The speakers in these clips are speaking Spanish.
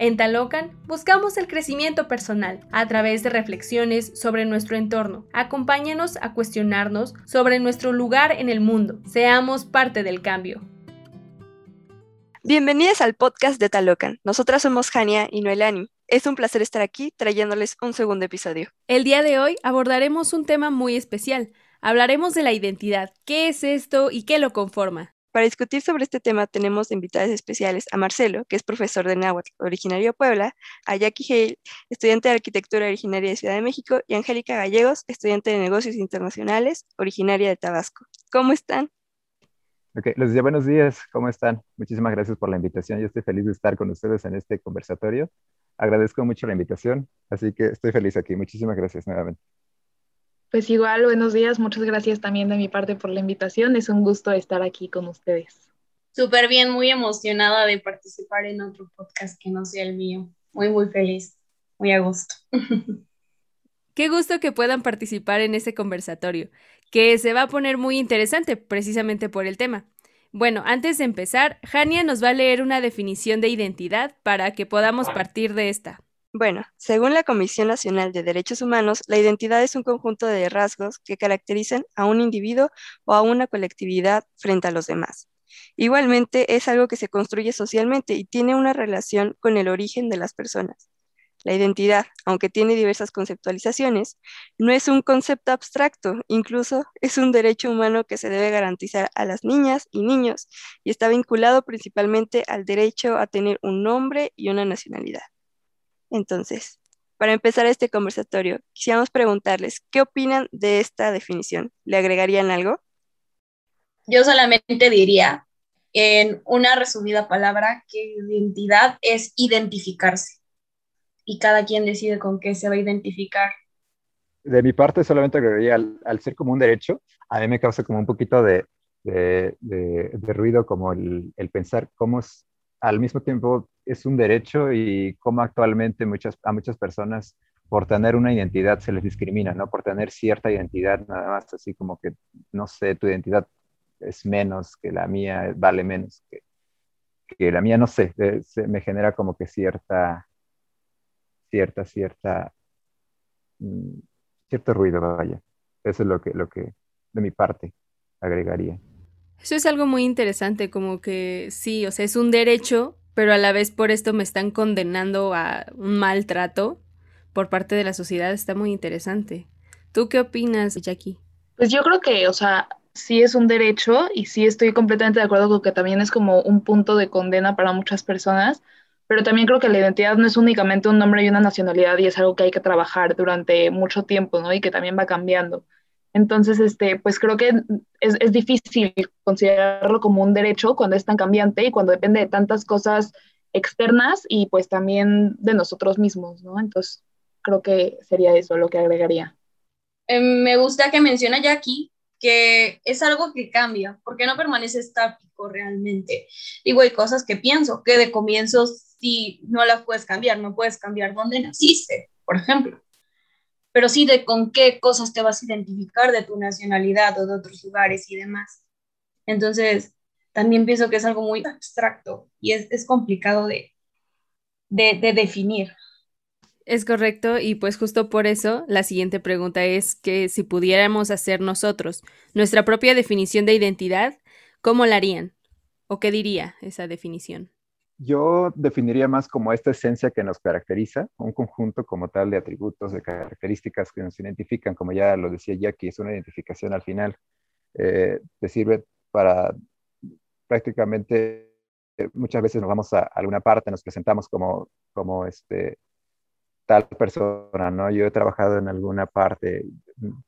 En Talocan buscamos el crecimiento personal a través de reflexiones sobre nuestro entorno. Acompáñanos a cuestionarnos sobre nuestro lugar en el mundo. Seamos parte del cambio. Bienvenidas al podcast de Talocan. Nosotras somos Jania y Noelani. Es un placer estar aquí trayéndoles un segundo episodio. El día de hoy abordaremos un tema muy especial. Hablaremos de la identidad. ¿Qué es esto y qué lo conforma? Para discutir sobre este tema tenemos invitadas especiales a Marcelo, que es profesor de náhuatl, originario de Puebla, a Jackie Hale, estudiante de arquitectura originaria de Ciudad de México, y Angélica Gallegos, estudiante de negocios internacionales, originaria de Tabasco. ¿Cómo están? Ok, les decía buenos días, ¿cómo están? Muchísimas gracias por la invitación. Yo estoy feliz de estar con ustedes en este conversatorio. Agradezco mucho la invitación, así que estoy feliz aquí. Muchísimas gracias nuevamente. Pues igual, buenos días. Muchas gracias también de mi parte por la invitación. Es un gusto estar aquí con ustedes. Súper bien, muy emocionada de participar en otro podcast que no sea el mío. Muy, muy feliz, muy a gusto. Qué gusto que puedan participar en este conversatorio, que se va a poner muy interesante precisamente por el tema. Bueno, antes de empezar, Jania nos va a leer una definición de identidad para que podamos partir de esta. Bueno, según la Comisión Nacional de Derechos Humanos, la identidad es un conjunto de rasgos que caracterizan a un individuo o a una colectividad frente a los demás. Igualmente, es algo que se construye socialmente y tiene una relación con el origen de las personas. La identidad, aunque tiene diversas conceptualizaciones, no es un concepto abstracto, incluso es un derecho humano que se debe garantizar a las niñas y niños y está vinculado principalmente al derecho a tener un nombre y una nacionalidad. Entonces, para empezar este conversatorio, quisiéramos preguntarles, ¿qué opinan de esta definición? ¿Le agregarían algo? Yo solamente diría, en una resumida palabra, que identidad es identificarse. Y cada quien decide con qué se va a identificar. De mi parte, solamente agregaría, al, ser como un derecho, a mí me causa como un poquito de, ruido, como el, el pensar cómo es, al mismo tiempo es un derecho y cómo actualmente muchas, a muchas personas por tener una identidad se les discrimina, ¿no? Por tener cierta identidad, nada más así como que, no sé, tu identidad es menos que la mía, vale menos que, que la mía, no sé, se, me genera como que cierta, cierta, cierta, mm, cierto ruido, vaya. Eso es lo que, lo que de mi parte agregaría. Eso es algo muy interesante, como que sí, o sea, es un derecho, pero a la vez por esto me están condenando a un maltrato por parte de la sociedad. Está muy interesante. ¿Tú qué opinas, Jackie? Pues yo creo que, o sea, sí es un derecho y sí estoy completamente de acuerdo con que también es como un punto de condena para muchas personas, pero también creo que la identidad no es únicamente un nombre y una nacionalidad y es algo que hay que trabajar durante mucho tiempo, ¿no? Y que también va cambiando. Entonces, este, pues creo que es, es, difícil considerarlo como un derecho cuando es tan cambiante y cuando depende de tantas cosas externas y pues también de nosotros mismos, ¿no? Entonces, creo que sería eso lo que agregaría. Em, me gusta que menciona Jackie que es algo que cambia, porque no permanece estático realmente. Digo, hay cosas que pienso que de comienzo sí no las puedes cambiar, no puedes cambiar dónde naciste, por ejemplo pero sí de con qué cosas te vas a identificar de tu nacionalidad o de otros lugares y demás. Entonces, también pienso que es algo muy abstracto y es, es complicado de, de, de definir. Es correcto y pues justo por eso la siguiente pregunta es que si pudiéramos hacer nosotros nuestra propia definición de identidad, ¿cómo la harían? ¿O qué diría esa definición? Yo definiría más como esta esencia que nos caracteriza, un conjunto como tal de atributos, de características que nos identifican, como ya lo decía Jackie, es una identificación al final, eh, te sirve para prácticamente, eh, muchas veces nos vamos a alguna parte, nos presentamos como, como este, tal persona, ¿no? Yo he trabajado en alguna parte,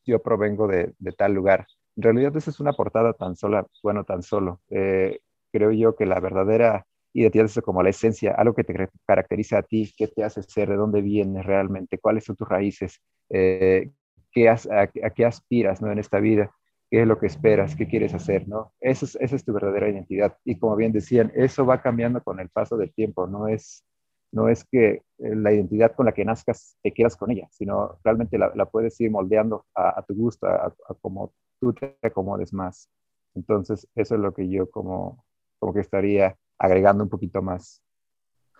yo provengo de, tal lugar. En realidad esa es una portada tan sola, bueno, tan solo. Eh, creo yo que la verdadera identidad es como la esencia, algo que te caracteriza a ti, qué te hace ser, de dónde vienes realmente, cuáles son tus raíces, eh, qué a, qué aspiras ¿no? en esta vida, qué es lo que esperas, qué quieres hacer, ¿no? Eso es, esa es tu verdadera identidad. Y como bien decían, eso va cambiando con el paso del tiempo, no es, no es que eh, la identidad con la que nazcas te quieras con ella, sino realmente la, la puedes ir moldeando a, tu gusto, a, a, como tú te acomodes más. Entonces, eso es lo que yo como, como que estaría agregando un poquito más.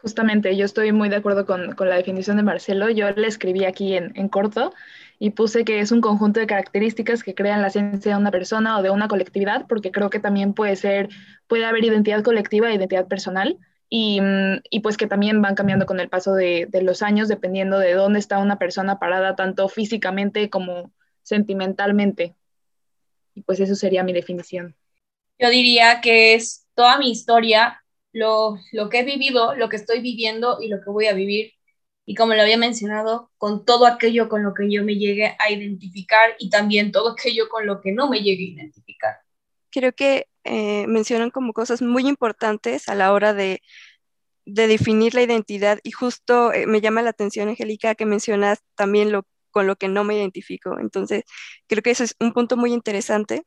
Justamente, yo estoy muy de acuerdo con, la definición de Marcelo. Yo le escribí aquí en, en, corto y puse que es un conjunto de características que crean la esencia de una persona o de una colectividad, porque creo que también puede ser, puede haber identidad colectiva e identidad personal. Y, mm, y pues que también van cambiando con el paso de, de los años, dependiendo de dónde está una persona parada, tanto físicamente como sentimentalmente. Y pues eso sería mi definición. Yo diría que es toda mi historia lo, que he vivido, lo que estoy viviendo y lo que voy a vivir. Y como lo había mencionado, con todo aquello con lo que yo me llegue a identificar y también todo aquello con lo que no me llegue a identificar. Creo que eh, mencionan como cosas muy importantes a la hora de, definir la identidad y justo eh, me llama la atención, Angélica, que mencionas también lo con lo que no me identifico. Entonces, creo que eso es un punto muy interesante.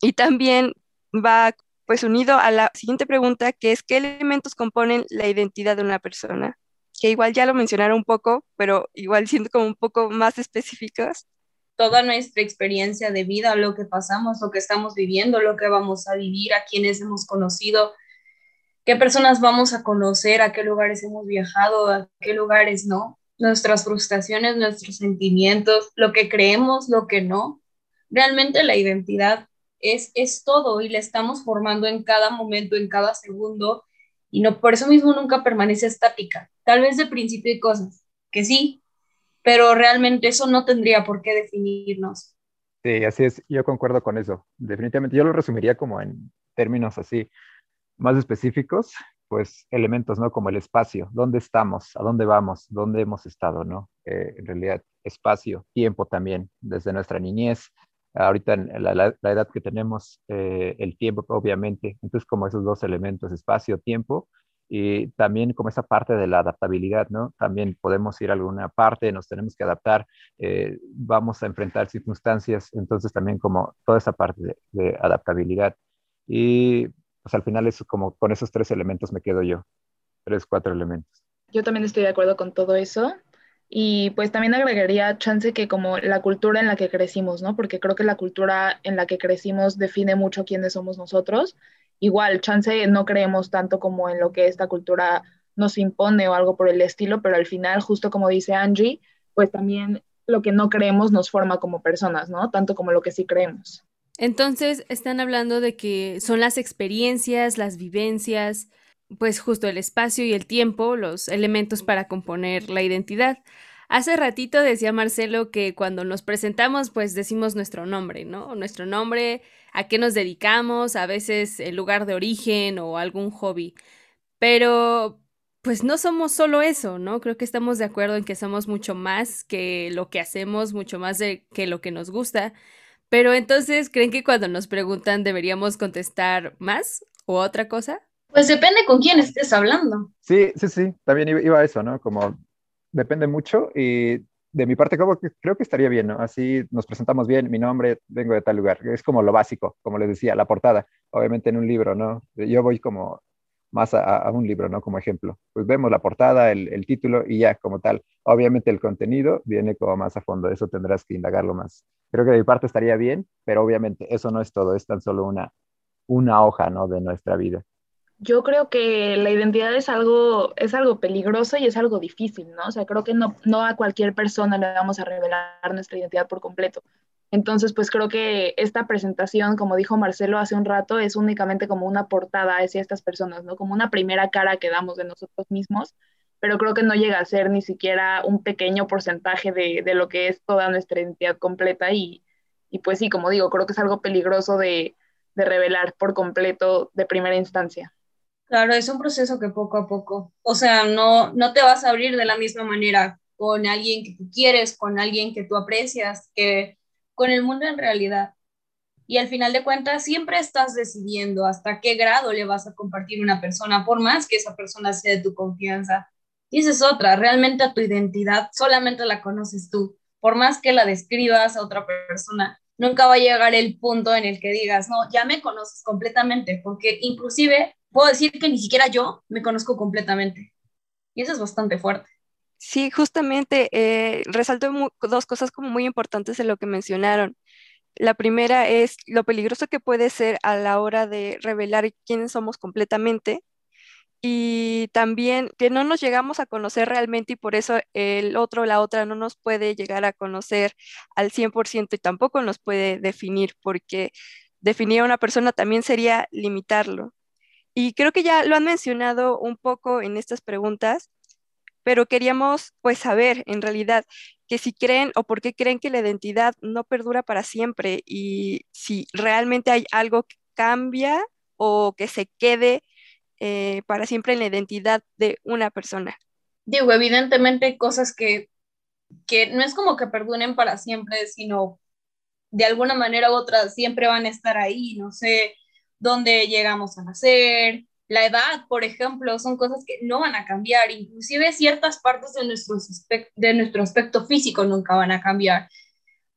Y también va pues unido a la siguiente pregunta, que es ¿qué elementos componen la identidad de una persona? Que igual ya lo mencionaron un poco, pero igual siendo como un poco más específicas. Toda nuestra experiencia de vida, lo que pasamos, lo que estamos viviendo, lo que vamos a vivir, a quienes hemos conocido, qué personas vamos a conocer, a qué lugares hemos viajado, a qué lugares no, nuestras frustraciones, nuestros sentimientos, lo que creemos, lo que no. Realmente la identidad es, es todo y la estamos formando en cada momento, en cada segundo, y no por eso mismo nunca permanece estática. Tal vez de principio hay cosas que sí, pero realmente eso no tendría por qué definirnos. Sí, así es, yo concuerdo con eso. Definitivamente, yo lo resumiría como en términos así más específicos, pues elementos, ¿no? Como el espacio, dónde estamos, a dónde vamos, dónde hemos estado, ¿no? Eh, en realidad, espacio, tiempo también, desde nuestra niñez, ahorita en la, edad que tenemos, eh, el tiempo, obviamente. Entonces, como esos dos elementos, espacio, tiempo, y también como esa parte de la adaptabilidad, ¿no? También podemos ir a alguna parte, nos tenemos que adaptar, eh, vamos a enfrentar circunstancias, entonces también como toda esa parte de, adaptabilidad. Y pues al final es como con esos tres elementos me quedo yo, tres, cuatro elementos. Yo también estoy de acuerdo con todo eso. Y pues también agregaría chance que como la cultura en la que crecimos, ¿no? Porque creo que la cultura en la que crecimos define mucho quiénes somos nosotros. Igual, chance no creemos tanto como en lo que esta cultura nos impone o algo por el estilo, pero al final, justo como dice Angie, pues también lo que no creemos nos forma como personas, ¿no? Tanto como lo que sí creemos. Entonces, están hablando de que son las experiencias, las vivencias, pues justo el espacio y el tiempo, los elementos para componer la identidad. Hace ratito decía Marcelo que cuando nos presentamos, pues decimos nuestro nombre, ¿no? Nuestro nombre, a qué nos dedicamos, a veces el lugar de origen o algún hobby. Pero, pues no somos solo eso, ¿no? Creo que estamos de acuerdo en que somos mucho más que lo que hacemos, mucho más de que lo que nos gusta. Pero entonces, ¿creen que cuando nos preguntan deberíamos contestar más o otra cosa? Pues depende con quién estés hablando. Sí, sí, sí, también iba eso, ¿no? Como depende mucho y de mi parte creo que estaría bien, ¿no? Así nos presentamos bien, mi nombre, vengo de tal lugar, es como lo básico, como les decía, la portada, obviamente en un libro, ¿no? Yo voy como más a, un libro, ¿no? Como ejemplo. Pues vemos la portada, el, el, título y ya como tal. Obviamente el contenido viene como más a fondo, eso tendrás que indagarlo más. Creo que de mi parte estaría bien, pero obviamente eso no es todo, es tan solo una, una hoja, ¿no? De nuestra vida. Yo creo que la identidad es algo, es algo peligroso y es algo difícil, ¿no? O sea, creo que no, no a cualquier persona le vamos a revelar nuestra identidad por completo. Entonces, pues creo que esta presentación, como dijo Marcelo hace un rato, es únicamente como una portada hacia estas personas, ¿no? Como una primera cara que damos de nosotros mismos, pero creo que no llega a ser ni siquiera un pequeño porcentaje de, de lo que es toda nuestra identidad completa y, y, pues sí, como digo, creo que es algo peligroso de, de revelar por completo de primera instancia. Claro, es un proceso que poco a poco, o sea, no, no te vas a abrir de la misma manera con alguien que tú quieres, con alguien que tú aprecias, que con el mundo en realidad. Y al final de cuentas, siempre estás decidiendo hasta qué grado le vas a compartir una persona, por más que esa persona sea de tu confianza. Y esa es otra, realmente a tu identidad solamente la conoces tú. Por más que la describas a otra persona, nunca va a llegar el punto en el que digas, no, ya me conoces completamente, porque inclusive puedo decir que ni siquiera yo me conozco completamente. Y eso es bastante fuerte. Sí, justamente eh, resalto dos cosas como muy importantes de lo que mencionaron. La primera es lo peligroso que puede ser a la hora de revelar quiénes somos completamente y también que no nos llegamos a conocer realmente y por eso el otro o la otra no nos puede llegar a conocer al 100% y tampoco nos puede definir, porque definir a una persona también sería limitarlo. Y creo que ya lo han mencionado un poco en estas preguntas, pero queríamos pues saber en realidad que si creen o por qué creen que la identidad no perdura para siempre y si realmente hay algo que cambia o que se quede eh, para siempre en la identidad de una persona. Digo, evidentemente hay cosas que, que no es como que perduren para siempre, sino de alguna manera u otra siempre van a estar ahí, no sé dónde llegamos a nacer, la edad, por ejemplo, son cosas que no van a cambiar, inclusive ciertas partes de nuestro, de nuestro aspecto físico nunca van a cambiar,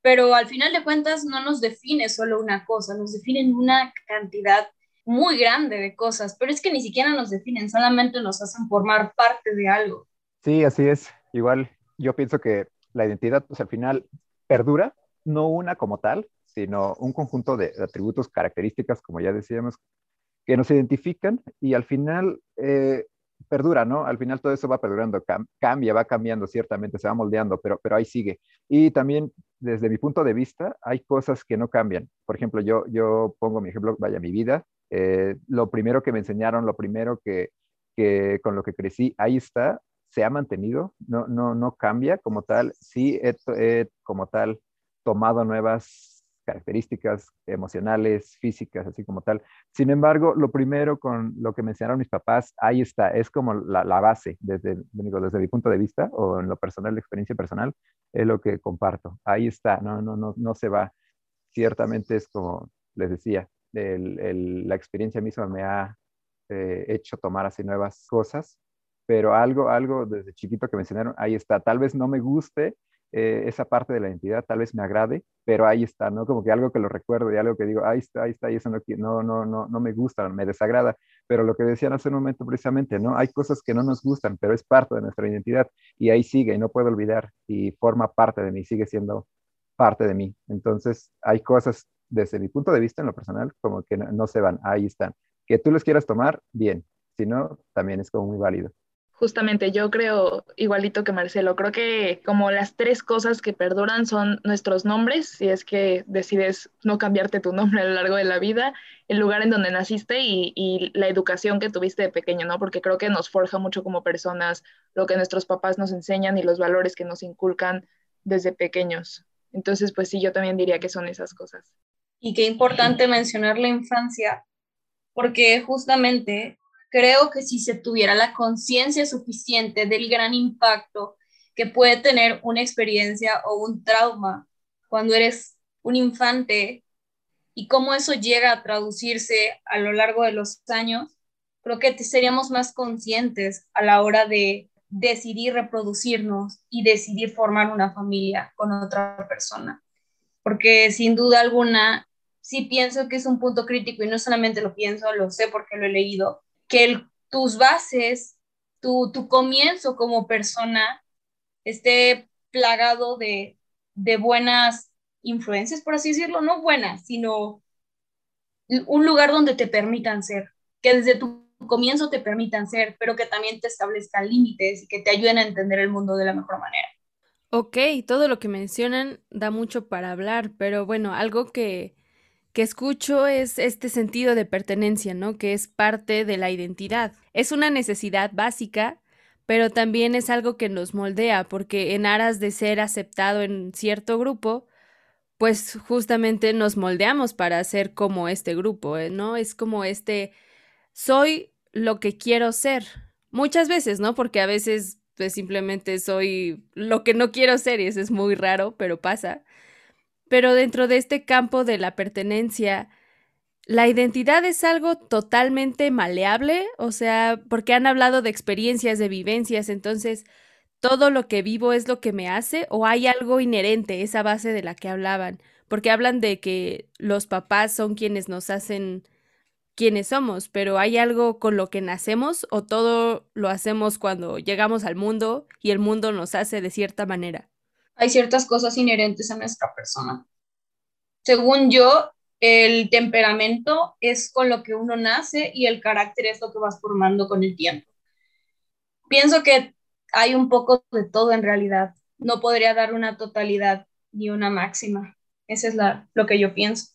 pero al final de cuentas no nos define solo una cosa, nos definen una cantidad muy grande de cosas, pero es que ni siquiera nos definen, solamente nos hacen formar parte de algo. Sí, así es. Igual yo pienso que la identidad, pues al final perdura, no una como tal, sino un conjunto de atributos, características, como ya decíamos, que nos identifican y al final eh, perdura, ¿no? Al final todo eso va perdurando, cambia, va cambiando, ciertamente, se va moldeando, pero, pero ahí sigue. Y también, desde mi punto de vista, hay cosas que no cambian. Por ejemplo, yo, yo pongo mi ejemplo, vaya, mi vida, eh, lo primero que me enseñaron, lo primero que, que, con lo que crecí, ahí está, se ha mantenido, no, no, no cambia como tal, sí he, como tal tomado nuevas características emocionales, físicas, así como tal. Sin embargo, lo primero con lo que me enseñaron mis papás, ahí está, es como la, base, desde, digo, desde mi punto de vista o en lo personal, la experiencia personal, es lo que comparto. Ahí está, no, no, no, no se va. Ciertamente es como les decía, la experiencia misma me ha eh, hecho tomar así nuevas cosas, pero algo, algo desde chiquito que me enseñaron, ahí está. Tal vez no me guste eh, esa parte de la identidad, tal vez me agrade, pero ahí está, ¿no? Como que algo que lo recuerdo y algo que digo, ahí está, ahí está, y eso no, no, no, no, no me gusta, me desagrada. Pero lo que decían hace un momento precisamente, ¿no? Hay cosas que no nos gustan, pero es parte de nuestra identidad y ahí sigue y no puedo olvidar y forma parte de mí, sigue siendo parte de mí. Entonces, hay cosas desde mi punto de vista en lo personal, como que no, se van, ahí están. Que tú los quieras tomar, bien, si no, también es como muy válido. Justamente, yo creo igualito que Marcelo, creo que como las tres cosas que perduran son nuestros nombres, si es que decides no cambiarte tu nombre a lo largo de la vida, el lugar en donde naciste y, y, la educación que tuviste de pequeño, ¿no? Porque creo que nos forja mucho como personas lo que nuestros papás nos enseñan y los valores que nos inculcan desde pequeños. Entonces, pues sí, yo también diría que son esas cosas. Y qué importante mencionar la infancia, porque justamente creo que si se tuviera la conciencia suficiente del gran impacto que puede tener una experiencia o un trauma cuando eres un infante y cómo eso llega a traducirse a lo largo de los años, creo que seríamos más conscientes a la hora de decidir reproducirnos y decidir formar una familia con otra persona. Porque sin duda alguna sí pienso que es un punto crítico y no solamente lo pienso, lo sé porque lo he leído, que tus bases, tu, tu, comienzo como persona esté plagado de, de buenas influencias, por así decirlo, no buenas, sino un lugar donde te permitan ser, que desde tu comienzo te permitan ser, pero que también te establezcan límites y que te ayuden a entender el mundo de la mejor manera. Ok, todo lo que mencionan da mucho para hablar, pero bueno, algo que que escucho es este sentido de pertenencia, ¿no? Que es parte de la identidad. Es una necesidad básica, pero también es algo que nos moldea, porque en aras de ser aceptado en cierto grupo, pues justamente nos moldeamos para ser como este grupo, ¿eh? ¿no? Es como este, soy lo que quiero ser. Muchas veces, ¿no? Porque a veces, pues simplemente soy lo que no quiero ser y eso es muy raro, pero pasa. Pero dentro de este campo de la pertenencia, la identidad es algo totalmente maleable, o sea, porque han hablado de experiencias, de vivencias, entonces, ¿todo lo que vivo es lo que me hace o hay algo inherente, esa base de la que hablaban? Porque hablan de que los papás son quienes nos hacen quienes somos, pero ¿hay algo con lo que nacemos o todo lo hacemos cuando llegamos al mundo y el mundo nos hace de cierta manera? Hay ciertas cosas inherentes a nuestra persona. Según yo, el temperamento es con lo que uno nace y el carácter es lo que vas formando con el tiempo. Pienso que hay un poco de todo en realidad. No podría dar una totalidad ni una máxima. Esa es la, lo que yo pienso.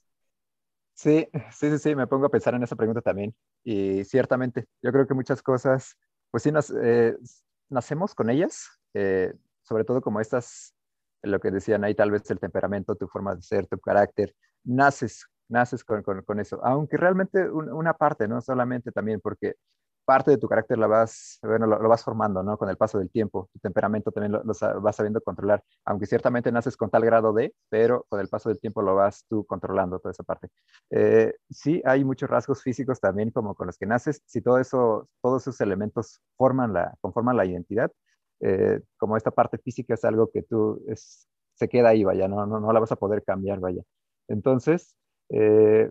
Sí, sí, sí, sí, me pongo a pensar en esa pregunta también. Y ciertamente, yo creo que muchas cosas, pues sí, eh, nacemos con ellas, eh, sobre todo como estas, lo que decían ahí, tal vez el temperamento, tu forma de ser, tu carácter, naces, naces con, con, eso, aunque realmente una parte, no solamente también, porque parte de tu carácter la vas, bueno, lo, vas formando, ¿no? Con el paso del tiempo, tu temperamento también lo, vas sabiendo controlar, aunque ciertamente naces con tal grado de, pero con el paso del tiempo lo vas tú controlando, toda esa parte. Eh, sí, hay muchos rasgos físicos también como con los que naces, si todo eso, todos esos elementos forman la, conforman la identidad, eh, como esta parte física es algo que tú se queda ahí, vaya, no, no, la vas a poder cambiar, vaya. Entonces, eh,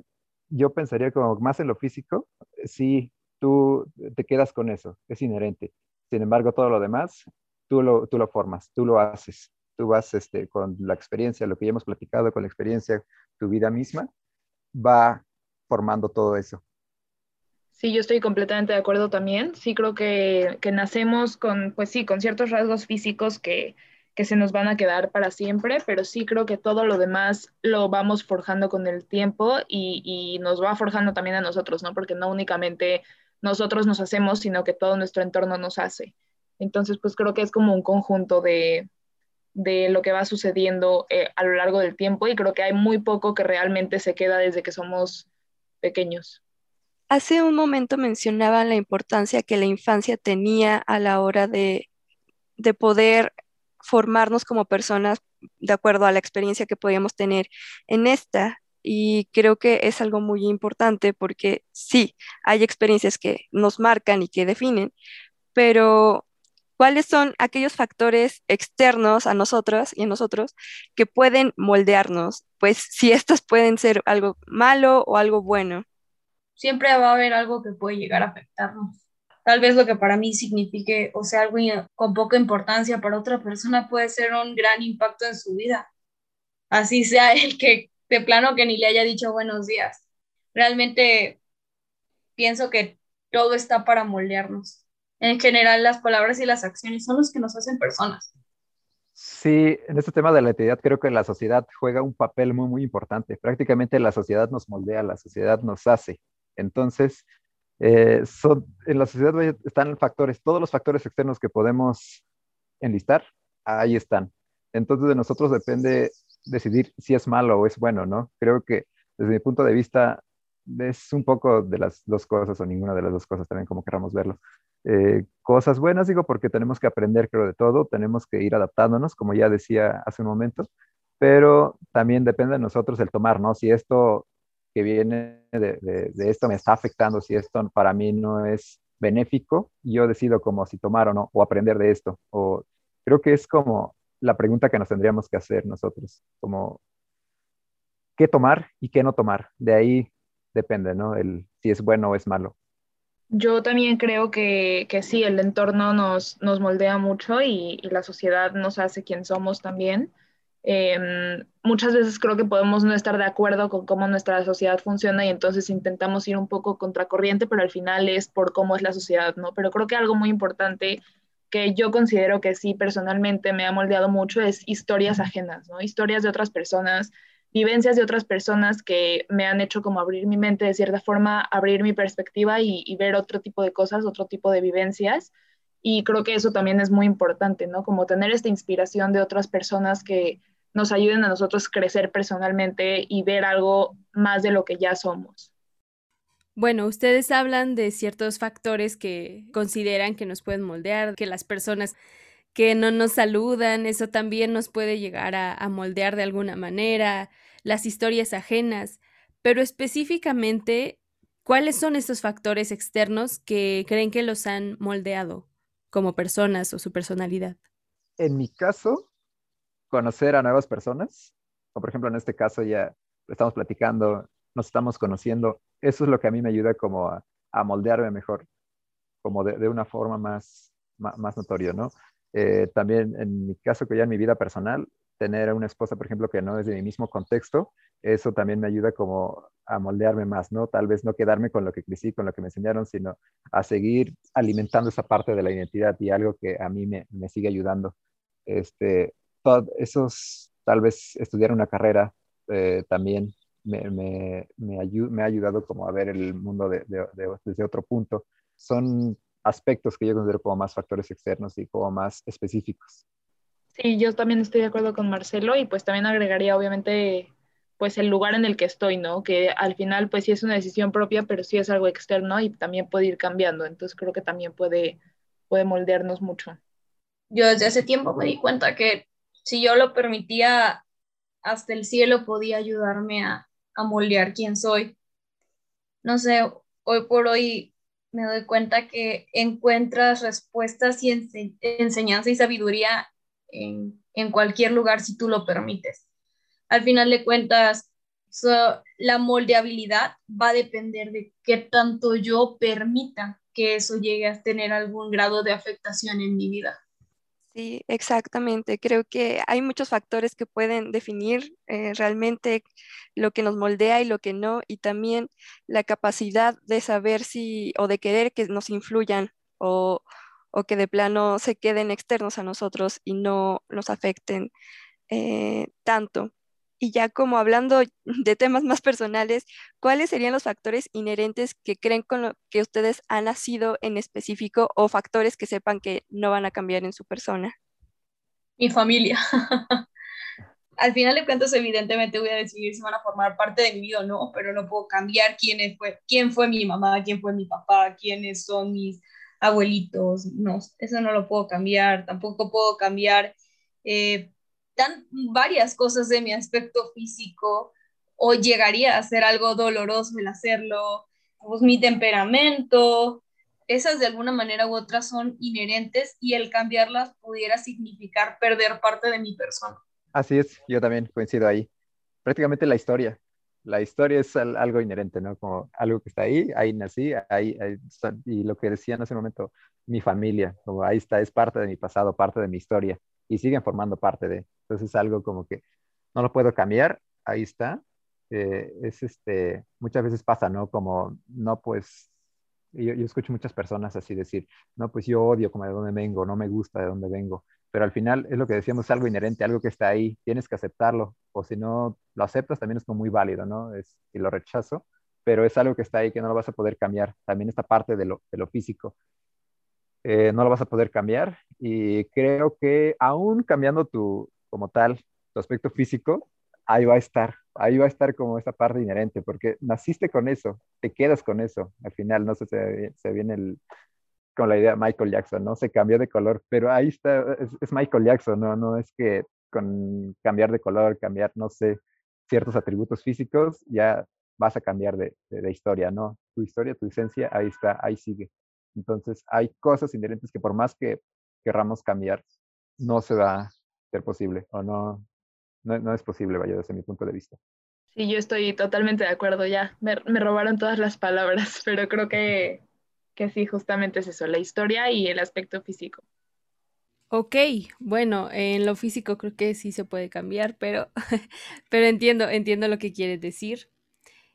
yo pensaría como más en lo físico, sí, tú te quedas con eso, es inherente. Sin embargo, todo lo demás, tú lo, tú lo formas, tú lo haces. Tú vas este, con la experiencia, lo que ya hemos platicado, con la experiencia, tu vida misma, va formando todo eso. Sí, yo estoy completamente de acuerdo también. Sí creo que, que nacemos con, pues sí, con ciertos rasgos físicos que, que se nos van a quedar para siempre, pero sí creo que todo lo demás lo vamos forjando con el tiempo y, y, nos va forjando también a nosotros, ¿no? Porque no únicamente nosotros nos hacemos, sino que todo nuestro entorno nos hace. Entonces, pues creo que es como un conjunto de, de lo que va sucediendo eh, a lo largo del tiempo y creo que hay muy poco que realmente se queda desde que somos pequeños. Hace un momento mencionaban la importancia que la infancia tenía a la hora de, de poder formarnos como personas de acuerdo a la experiencia que podíamos tener en esta. Y creo que es algo muy importante porque sí, hay experiencias que nos marcan y que definen, pero ¿cuáles son aquellos factores externos a nosotros y a nosotros que pueden moldearnos? Pues si estos pueden ser algo malo o algo bueno. Siempre va a haber algo que puede llegar a afectarnos tal vez lo que para mí signifique o sea algo con poca importancia para otra persona puede ser un gran impacto en su vida. Así sea el que de plano que ni le haya dicho buenos días. Realmente pienso que todo está para moldearnos. En general, las palabras y las acciones son los que nos hacen personas. Sí, en este tema de la identidad creo que la sociedad juega un papel muy, muy importante. Prácticamente la sociedad nos moldea, la sociedad nos hace. Entonces, eh, en la sociedad están factores, todos los factores externos que podemos enlistar, ahí están. Entonces de nosotros depende decidir si es malo o es bueno, ¿no? Creo que desde mi punto de vista es un poco de las dos cosas o ninguna de las dos cosas también como queramos verlo. Eh, cosas buenas, digo, porque tenemos que aprender, creo, de todo, tenemos que ir adaptándonos, como ya decía hace un momento, pero también depende de nosotros el tomar, ¿no? Si esto que viene de, esto me está afectando, si esto para mí no es benéfico, yo decido como si tomar o no, o aprender de esto. O creo que es como la pregunta que nos tendríamos que hacer nosotros, como qué tomar y qué no tomar. De ahí depende, ¿no? El, si es bueno o es malo. Yo también creo que, que sí, el entorno nos, nos moldea mucho y, y, la sociedad nos hace quien somos también. Em, muchas veces creo que podemos no estar de acuerdo con cómo nuestra sociedad funciona y entonces intentamos ir un poco contracorriente, pero al final es por cómo es la sociedad, ¿no? Pero creo que algo muy importante que yo considero que sí personalmente me ha moldeado mucho es historias ajenas, ¿no? Historias de otras personas, vivencias de otras personas que me han hecho como abrir mi mente de cierta forma, abrir mi perspectiva y, y ver otro tipo de cosas, otro tipo de vivencias. Y creo que eso también es muy importante, ¿no? Como tener esta inspiración de otras personas que nos ayuden a nosotros crecer personalmente y ver algo más de lo que ya somos. Bueno, ustedes hablan de ciertos factores que consideran que nos pueden moldear, que las personas que no nos saludan, eso también nos puede llegar a, moldear de alguna manera, las historias ajenas, pero específicamente, ¿cuáles son estos factores externos que creen que los han moldeado como personas o su personalidad? En mi caso, conocer a nuevas personas, o por ejemplo en este caso ya estamos platicando, nos estamos conociendo, eso es lo que a mí me ayuda como a, moldearme mejor, como de, una forma más, más, notoria, ¿no? Eh, también en mi caso, que ya en mi vida personal, tener a una esposa, por ejemplo, que no es de mi mismo contexto, eso también me ayuda como a moldearme más, ¿no? Tal vez no quedarme con lo que crecí, con lo que me enseñaron, sino a seguir alimentando esa parte de la identidad y algo que a mí me, me sigue ayudando. Este, esos, tal vez estudiar una carrera eh, también me, me, me, me, ha ayudado como a ver el mundo de, de, desde otro punto. Son aspectos que yo considero como más factores externos y como más específicos. Sí, yo también estoy de acuerdo con Marcelo y pues también agregaría obviamente pues el lugar en el que estoy, ¿no? Que al final pues sí es una decisión propia, pero sí es algo externo y también puede ir cambiando, entonces creo que también puede, puede moldearnos mucho. Yo desde hace tiempo me di cuenta que si yo lo permitía, hasta el cielo podía ayudarme a, a moldear quién soy. No sé, hoy por hoy me doy cuenta que encuentras respuestas y enseñanza y sabiduría en, en, cualquier lugar si tú lo permites. Al final de cuentas, la moldeabilidad va a depender de qué tanto yo permita que eso llegue a tener algún grado de afectación en mi vida. Sí, exactamente. Creo que hay muchos factores que pueden definir eh, realmente lo que nos moldea y lo que no, y también la capacidad de saber si o de querer que nos influyan o, o que de plano se queden externos a nosotros y no nos afecten eh, tanto. Y ya como hablando de temas más personales, ¿cuáles serían los factores inherentes que creen con lo que ustedes han nacido en específico o factores que sepan que no van a cambiar en su persona? Mi familia. Al final de cuentas, evidentemente voy a decidir si van a formar parte de mi vida o no, pero no puedo cambiar quién fue, quién fue mi mamá, quién fue mi papá, quiénes son mis abuelitos. No, eso no lo puedo cambiar. Tampoco puedo cambiar eh, tan varias cosas de mi aspecto físico o llegaría a ser algo doloroso el hacerlo, pues mi temperamento, esas de alguna manera u otra son inherentes y el cambiarlas pudiera significar perder parte de mi persona. Así es, yo también coincido ahí. Prácticamente la historia. La historia es algo inherente, ¿no? Como algo que está ahí, ahí nací, ahí, ahí y lo que decía en ese momento, mi familia, como ahí está, es parte de mi pasado, parte de mi historia y siguen formando parte de. Entonces es algo como que no lo puedo cambiar, ahí está. Eh, es este, muchas veces pasa, ¿no? Como, no, pues, yo, yo, escucho muchas personas así decir, no, pues yo odio como de dónde vengo, no me gusta de dónde vengo, pero al final es lo que decíamos, algo inherente, algo que está ahí, tienes que aceptarlo, o si no lo aceptas también es como muy válido, ¿no? Es, y lo rechazo, pero es algo que está ahí que no lo vas a poder cambiar, también esta parte de lo, de lo físico. Eh, no lo vas a poder cambiar y creo que aún cambiando tu, como tal, tu aspecto físico, ahí va a estar, ahí va a estar como esta parte inherente, porque naciste con eso, te quedas con eso, al final, no sé, se, se viene el, con la idea de Michael Jackson, ¿no? Se cambió de color, pero ahí está, es, Michael Jackson, ¿no? No es que con cambiar de color, cambiar, no sé, ciertos atributos físicos, ya vas a cambiar de, de historia, ¿no? Tu historia, tu esencia, ahí está, ahí sigue. Entonces, hay cosas inherentes que por más que querramos cambiar, no se va a ser posible o no, no, es posible, vaya, desde mi punto de vista. Sí, yo estoy totalmente de acuerdo ya. Me, robaron todas las palabras, pero creo que, que sí, justamente es eso, la historia y el aspecto físico. Ok, bueno, en lo físico creo que sí se puede cambiar, pero, pero entiendo, entiendo lo que quieres decir.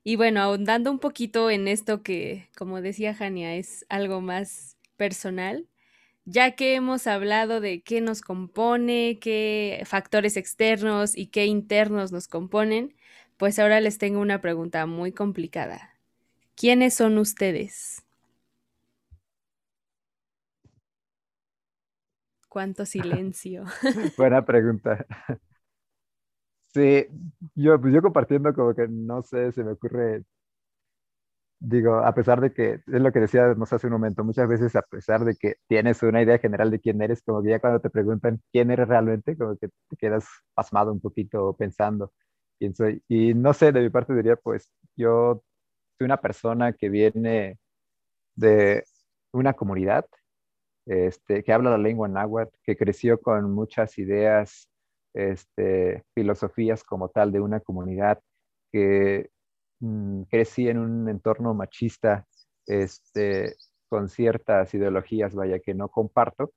Y bueno, ahondando un poquito en esto que, como decía Jania, es algo más personal, ya que hemos hablado de qué nos compone, qué factores externos y qué internos nos componen, pues ahora les tengo una pregunta muy complicada. ¿Quiénes son ustedes? ¿Cuánto silencio? Buena pregunta. Sí, yo, pues yo compartiendo como que no sé, se me ocurre, digo, a pesar de que es lo que decíamos hace un momento, muchas veces a pesar de que tienes una idea general de quién eres, como que ya cuando te preguntan quién eres realmente, como que te quedas pasmado un poquito pensando quién soy. Y no sé, de mi parte diría, pues yo soy una persona que viene de una comunidad este, que habla la lengua náhuatl, que creció con muchas ideas este, filosofías como tal de una comunidad que mm, crecí en un entorno machista este, con ciertas ideologías, vaya, que no comparto,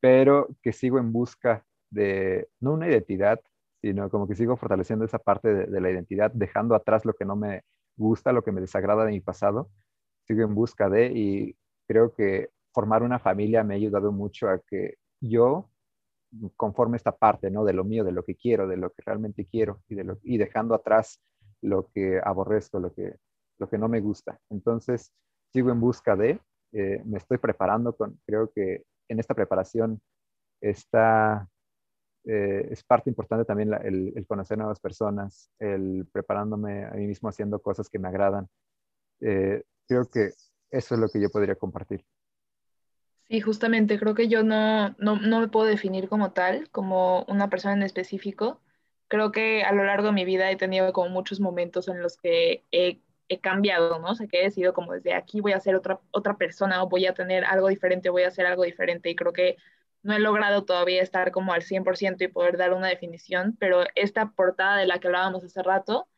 pero que sigo en busca de, no una identidad, sino como que sigo fortaleciendo esa parte de, la identidad, dejando atrás lo que no me gusta, lo que me desagrada de mi pasado, sigo en busca de y creo que formar una familia me ha ayudado mucho a que yo conforme esta parte, ¿no? De lo mío, de lo que quiero, de lo que realmente quiero y, de lo, y dejando atrás lo que aborrezco, lo que, lo que no me gusta. Entonces, sigo en busca de, eh, me estoy preparando con, creo que en esta preparación está, eh, es parte importante también el, conocer nuevas personas, el preparándome a mí mismo haciendo cosas que me agradan. Eh, creo que eso es lo que yo podría compartir. Sí, justamente, creo que yo no, no, no me puedo definir como tal, como una persona en específico. Creo que a lo largo de mi vida he tenido como muchos momentos en los que he he cambiado, ¿no? O sea, que he decidido como desde aquí voy a ser otra, otra persona o voy a tener algo diferente, voy a hacer algo diferente y creo que no he logrado todavía estar como al 100% y poder dar una definición, pero esta portada de la que hablábamos hace rato,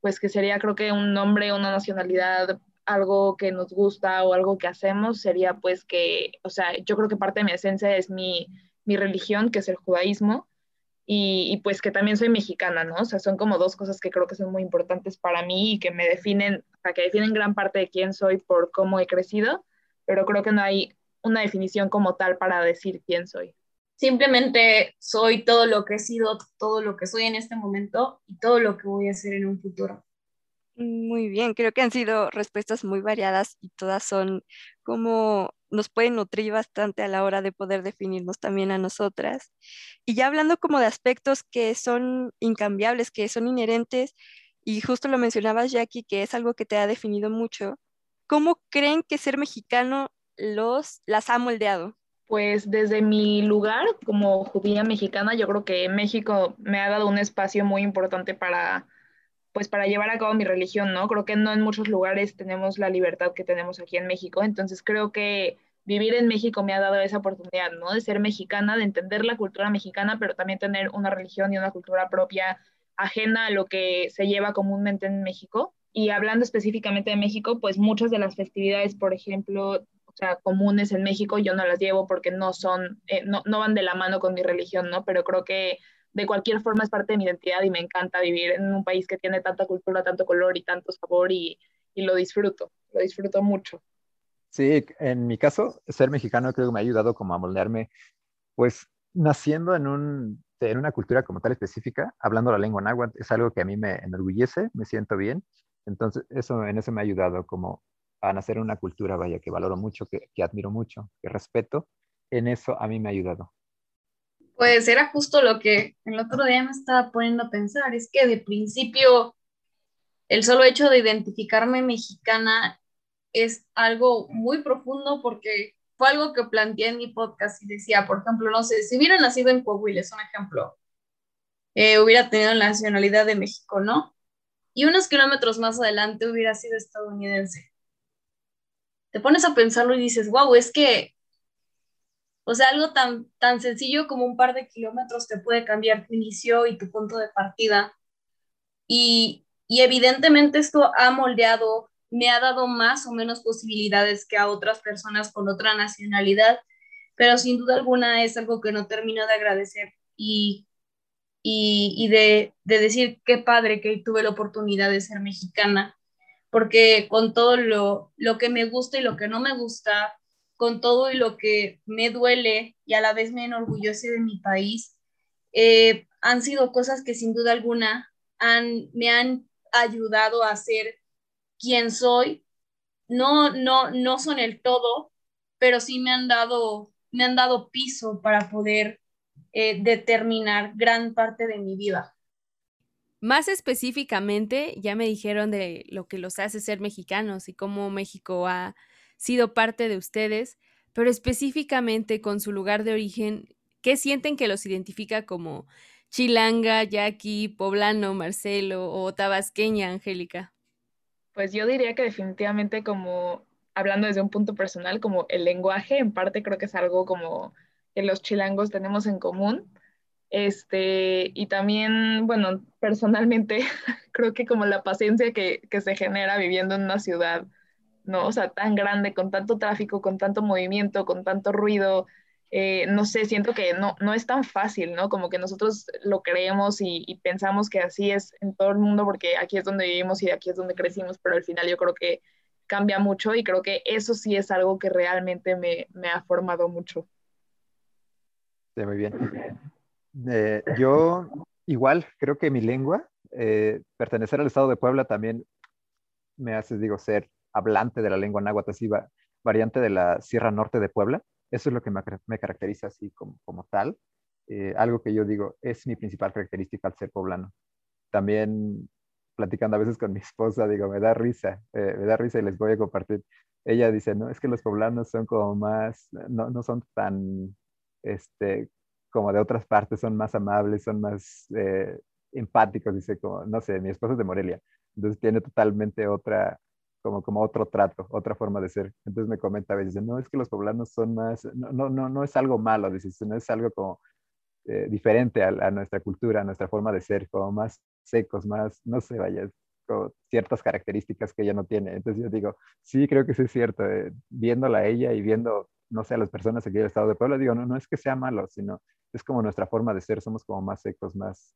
pues que sería creo que un nombre, una nacionalidad, algo que nos gusta o algo que hacemos, sería pues que, o sea, yo creo que parte de mi esencia es mi, mi religión, que es el judaísmo, y, pues que también soy mexicana, ¿no? O sea, son como dos cosas que creo que son muy importantes para mí y que me definen, o sea, que definen gran parte de quién soy por cómo he crecido, pero creo que no hay una definición como tal para decir quién soy. Simplemente soy todo lo que he sido, todo lo que soy en este momento y todo lo que voy a ser en un futuro. Muy bien, creo que han sido respuestas muy variadas y todas son como nos pueden nutrir bastante a la hora de poder definirnos también a nosotras. Y ya hablando como de aspectos que son incambiables, que son inherentes, y justo lo mencionabas, Jackie, que es algo que te ha definido mucho, ¿cómo creen que ser mexicano los, las ha moldeado? Pues desde mi lugar como judía mexicana, yo creo que México me ha dado un espacio muy importante para pues para llevar a cabo mi religión, ¿no? Creo que no en muchos lugares tenemos la libertad que tenemos aquí en México, entonces creo que vivir en México me ha dado esa oportunidad, ¿no? De ser mexicana, de entender la cultura mexicana, pero también tener una religión y una cultura propia ajena a lo que se lleva comúnmente en México. Y hablando específicamente de México, pues muchas de las festividades, por ejemplo, o sea, comunes en México, yo no las llevo porque no son, eh, no, no van de la mano con mi religión, ¿no? Pero creo que de cualquier forma es parte de mi identidad y me encanta vivir en un país que tiene tanta cultura, tanto color y tanto sabor y, lo disfruto, lo disfruto mucho. Sí, en mi caso, ser mexicano creo que me ha ayudado como a moldearme, pues naciendo en, un, en una cultura como tal específica, hablando la lengua náhuatl, es algo que a mí me enorgullece, me siento bien. Entonces, eso, en eso me ha ayudado como a nacer en una cultura, vaya, que valoro mucho, que, que admiro mucho, que respeto. En eso a mí me ha ayudado. Pues era justo lo que el otro día me estaba poniendo a pensar, es que de principio el solo hecho de identificarme mexicana es algo muy profundo porque fue algo que planteé en mi podcast y decía, por ejemplo, no sé, si hubiera nacido en Coahuila, es un ejemplo, eh, hubiera tenido nacionalidad de México, ¿no? Y unos kilómetros más adelante hubiera sido estadounidense. Te pones a pensarlo y dices, wow, es que o sea, algo tan, tan sencillo como un par de kilómetros te puede cambiar tu inicio y tu punto de partida. Y, y evidentemente esto ha moldeado, me ha dado más o menos posibilidades que a otras personas con otra nacionalidad, pero sin duda alguna es algo que no termino de agradecer y, y, y de, de, decir qué padre que tuve la oportunidad de ser mexicana, porque con todo lo, lo que me gusta y lo que no me gusta, con todo y lo que me duele y a la vez me enorgullece de mi país, eh, han sido cosas que sin duda alguna han, me han ayudado a ser quien soy. No, no, no son el todo, pero sí me han dado, me han dado piso para poder eh, determinar gran parte de mi vida. Más específicamente, ya me dijeron de lo que los hace ser mexicanos y cómo México ha sido parte de ustedes, pero específicamente con su lugar de origen, ¿qué sienten que los identifica como chilanga, yaqui, poblano, Marcelo o tabasqueña, Angélica? Pues yo diría que definitivamente como, hablando desde un punto personal, como el lenguaje, en parte creo que es algo como que los chilangos tenemos en común. Este, y también, bueno, personalmente creo que como la paciencia que, que se genera viviendo en una ciudad ¿no? O sea, tan grande, con tanto tráfico, con tanto movimiento, con tanto ruido, eh, no sé, siento que no, no es tan fácil, ¿no? Como que nosotros lo creemos y, pensamos que así es en todo el mundo porque aquí es donde vivimos y aquí es donde crecimos, pero al final yo creo que cambia mucho y creo que eso sí es algo que realmente me, me ha formado mucho. Sí, muy bien. Eh, yo igual creo que mi lengua, eh, pertenecer al estado de Puebla también me hace, digo, ser hablante de la lengua náhuatl, así variante de la Sierra Norte de Puebla. Eso es lo que me, caracteriza así como, como tal. Eh, algo que yo digo es mi principal característica al ser poblano. También platicando a veces con mi esposa, digo, me da risa, eh, me da risa y les voy a compartir. Ella dice, no, es que los poblanos son como más, no, no son tan, este, como de otras partes, son más amables, son más eh, empáticos, dice, como, no sé, mi esposa es de Morelia, entonces tiene totalmente otra, como, como otro trato, otra forma de ser. Entonces me comenta a veces, no, es que los poblanos son más, no, no, no, es algo malo, dice, no es algo como eh, diferente a, nuestra cultura, a nuestra forma de ser, como más secos, más, no sé, vaya, como ciertas características que ella no tiene. Entonces yo digo, sí, creo que sí es cierto, eh, viéndola a ella y viendo, no sé, a las personas aquí del estado de Puebla, digo, no, no es que sea malo, sino es como nuestra forma de ser, somos como más secos, más,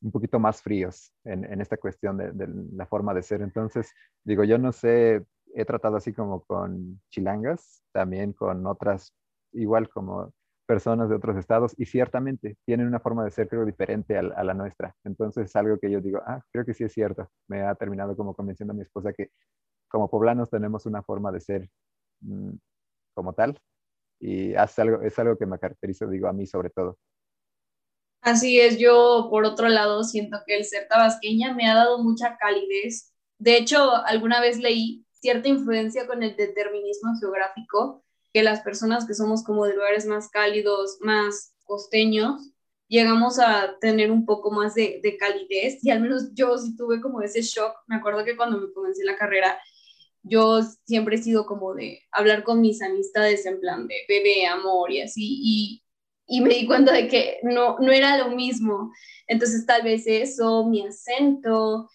un poquito más fríos en, esta cuestión de, la forma de ser. Entonces, digo, yo no sé, he tratado así como con chilangas, también con otras, igual como personas de otros estados y ciertamente tienen una forma de ser, creo, diferente a, la nuestra. Entonces es algo que yo digo, ah, creo que sí es cierto. Me ha terminado como convenciendo a mi esposa que como poblanos tenemos una forma de ser mmm, como tal y algo, es algo que me caracteriza, digo, a mí sobre todo. Así es, yo por otro lado siento que el ser tabasqueña me ha dado mucha calidez. De hecho, alguna vez leí cierta influencia con el determinismo geográfico, que las personas que somos como de lugares más cálidos, más costeños, llegamos a tener un poco más de, de, calidez y al menos yo sí tuve como ese shock. Me acuerdo que cuando me comencé la carrera, yo siempre he sido como de hablar con mis amistades en plan de bebé, amor y así, y, y me di cuenta de que no, no era lo mismo. Entonces tal vez eso, mi acento,